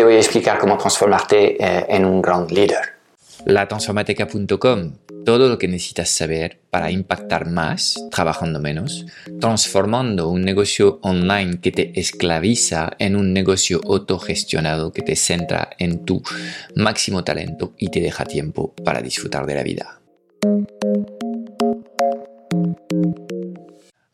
te voy a explicar cómo transformarte eh, en un gran líder. Latransformateca.com, todo lo que necesitas saber para impactar más trabajando menos, transformando un negocio online que te esclaviza en un negocio autogestionado que te centra en tu máximo talento y te deja tiempo para disfrutar de la vida.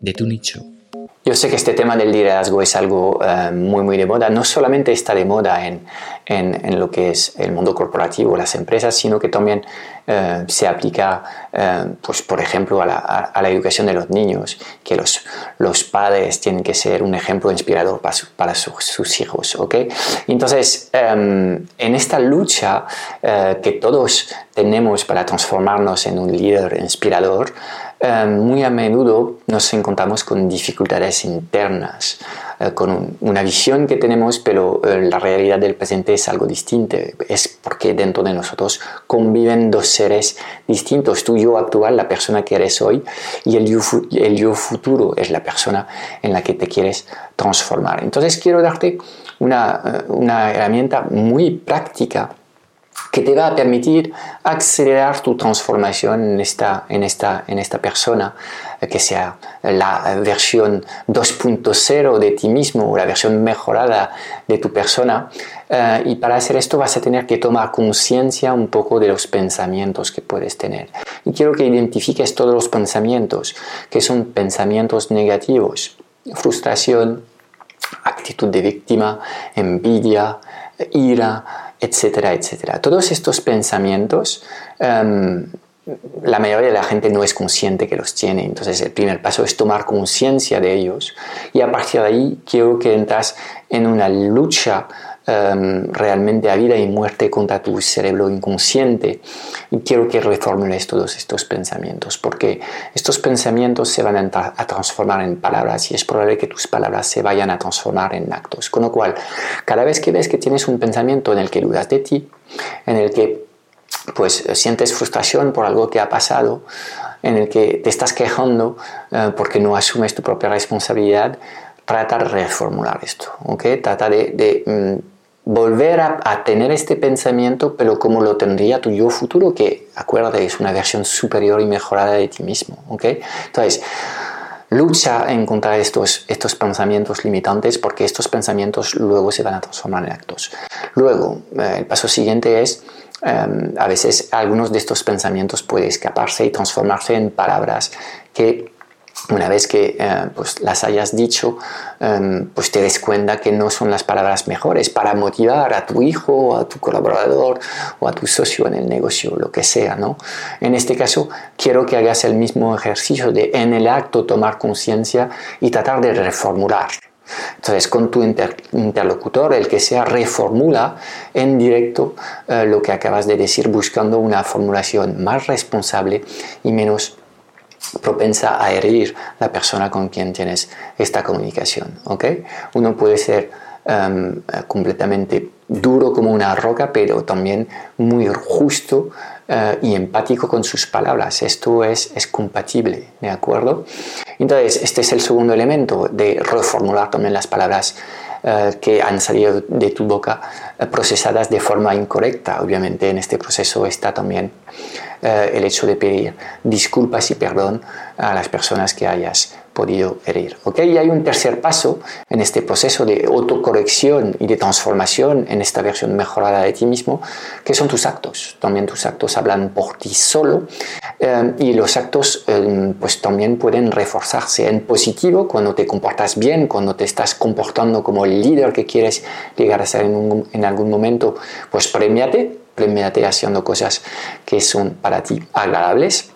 de tu nicho. Yo sé que este tema del liderazgo es algo eh, muy, muy de moda. No solamente está de moda en, en, lo que es el mundo corporativo, las empresas, sino que también eh, se aplica, eh, pues, por ejemplo, a la, a, la, educación de los niños, que los, los padres tienen que ser un ejemplo inspirador para, para sus hijos. ¿okay? Entonces, em, en esta lucha que todos tenemos para transformarnos en un líder inspirador, eh, muy a menudo nos encontramos con dificultades internas, eh, con una visión que tenemos, pero eh, la realidad del presente es algo distinto. Es porque dentro de nosotros conviven dos seres distintos, tu yo actual, la persona que eres hoy, y el yo, futuro es la persona en la que te quieres transformar. Entonces quiero darte una, una herramienta muy práctica que te va a permitir acelerar tu transformación en esta, en esta, en esta persona, eh, que sea la versión 2.0 de ti mismo o la versión mejorada de tu persona. Eh, y para hacer esto vas a tener que tomar conciencia un poco de los pensamientos que puedes tener. Y quiero que identifiques todos los pensamientos, que son pensamientos negativos, frustración, actitud de víctima, envidia, ira, etcétera, etcétera. Todos estos pensamientos, em, la mayoría de la gente no es consciente que los tiene, entonces el primer paso es tomar conciencia de ellos y a partir de ahí quiero que entras en una lucha Em, realmente a vida y muerte contra tu cerebro inconsciente. Y quiero que reformules todos estos pensamientos, porque estos pensamientos se van a, transformar en palabras y es probable que tus palabras se vayan a transformar en actos. Con lo cual, cada vez que ves que tienes un pensamiento en el que dudas de ti, en el que pues sientes frustración por algo que ha pasado, en el que te estás quejando eh, porque no asumes tu propia responsabilidad, trata de reformular esto, ¿ok? Trata de, mm, volver a, tener este pensamiento, pero como lo tendría tu yo futuro, que acuérdate, es una versión superior y mejorada de ti mismo. ¿okay? Entonces, lucha en contra estos, estos pensamientos limitantes porque estos pensamientos luego se van a transformar en actos. Luego, eh, el paso siguiente es, em, a veces algunos de estos pensamientos pueden escaparse y transformarse en palabras que una vez que eh, pues las hayas dicho, em, pues te des cuenta que no son las palabras mejores para motivar a tu hijo, a tu colaborador o a tu socio en el negocio, lo que sea, ¿no? En este caso, quiero que hagas el mismo ejercicio de en el acto tomar conciencia y tratar de reformular. Entonces, con tu interlocutor, el que sea, reformula en directo eh, lo que acabas de decir, buscando una formulación más responsable y menos propensa a herir la persona con quien tienes esta comunicación. ¿okay? Uno puede ser em, completamente duro como una roca, pero también muy justo eh, y empático con sus palabras. Esto es, es compatible, ¿de acuerdo? Entonces, este es el segundo elemento de reformular también las palabras eh, que han salido de tu boca eh, procesadas de forma incorrecta. Obviamente en este proceso está también eh, el hecho de pedir disculpas y perdón a las personas que hayas podido herir. Y hay un tercer paso en este proceso de autocorrección y de transformación en esta versión mejorada de ti mismo, que son tus actos. También tus actos hablan por ti solo eh, y los actos eh, pues también pueden reforzarse en positivo cuando te comportas bien, cuando te estás comportando como el líder que quieres llegar a ser en, en algún momento, pues premiate, premiate haciendo cosas que son para ti agradables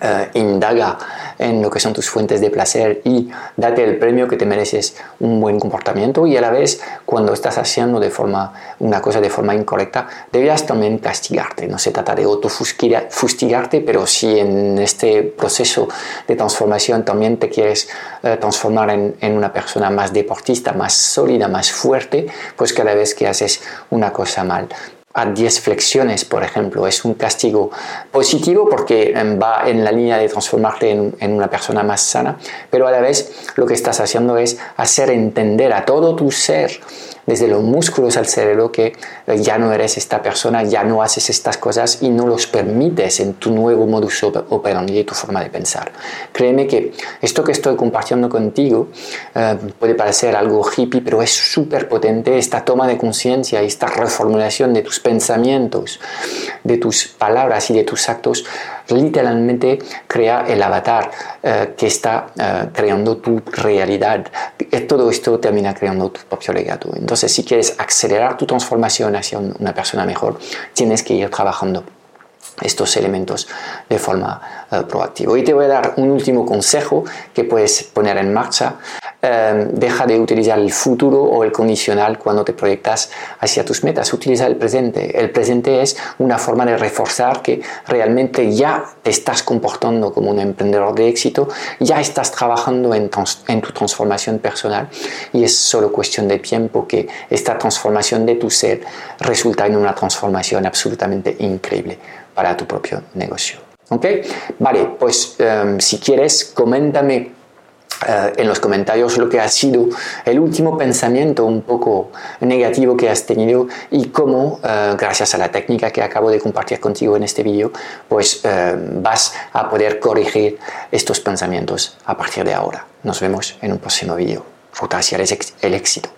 eh, indaga en lo que son tus fuentes de placer y date el premio que te mereces un buen comportamiento y a la vez cuando estás haciendo de forma una cosa de forma incorrecta debías también castigarte. No se trata de autofustigarte pero si en este proceso de transformación también te quieres eh, transformar en, en una persona más deportista más sólida más fuerte pues cada vez que haces una cosa mal a 10 flexiones, por ejemplo. Es un castigo positivo porque em, va en la línea de transformarte en, en, una persona más sana, pero a la vez lo que estás haciendo es hacer entender a todo tu ser desde los músculos al cerebro que eh, ya no eres esta persona, ya no haces estas cosas y no los permites en tu nuevo modus operandi y tu forma de pensar. Créeme que esto que estoy compartiendo contigo eh, puede parecer algo hippie, pero es súper potente esta toma de conciencia y esta reformulación de tus pensamientos, de tus palabras y de tus actos literalmente crea el avatar eh, que está creando tu realidad. Todo esto termina creando tu propio legado. Entonces, si quieres acelerar tu transformación hacia una persona mejor, tienes que ir trabajando estos elementos de forma uh, proactiva. Y te voy a dar un último consejo que puedes poner en marcha Em, deja de utilizar el futuro o el condicional cuando te proyectas hacia tus metas. Utiliza el presente. El presente es una forma de reforzar que realmente ya te estás comportando como un emprendedor de éxito, ya estás trabajando en, en tu transformación personal y es solo cuestión de tiempo que esta transformación de tu ser resulta en una transformación absolutamente increíble para tu propio negocio. ¿Ok? Vale, pues em, si quieres, coméntame eh, en los comentarios lo que ha sido el último pensamiento un poco negativo que has tenido y cómo, eh, gracias a la técnica que acabo de compartir contigo en este vídeo, pues eh, vas a poder corregir estos pensamientos a partir de ahora. Nos vemos en un próximo vídeo. Ruta hacia el éxito.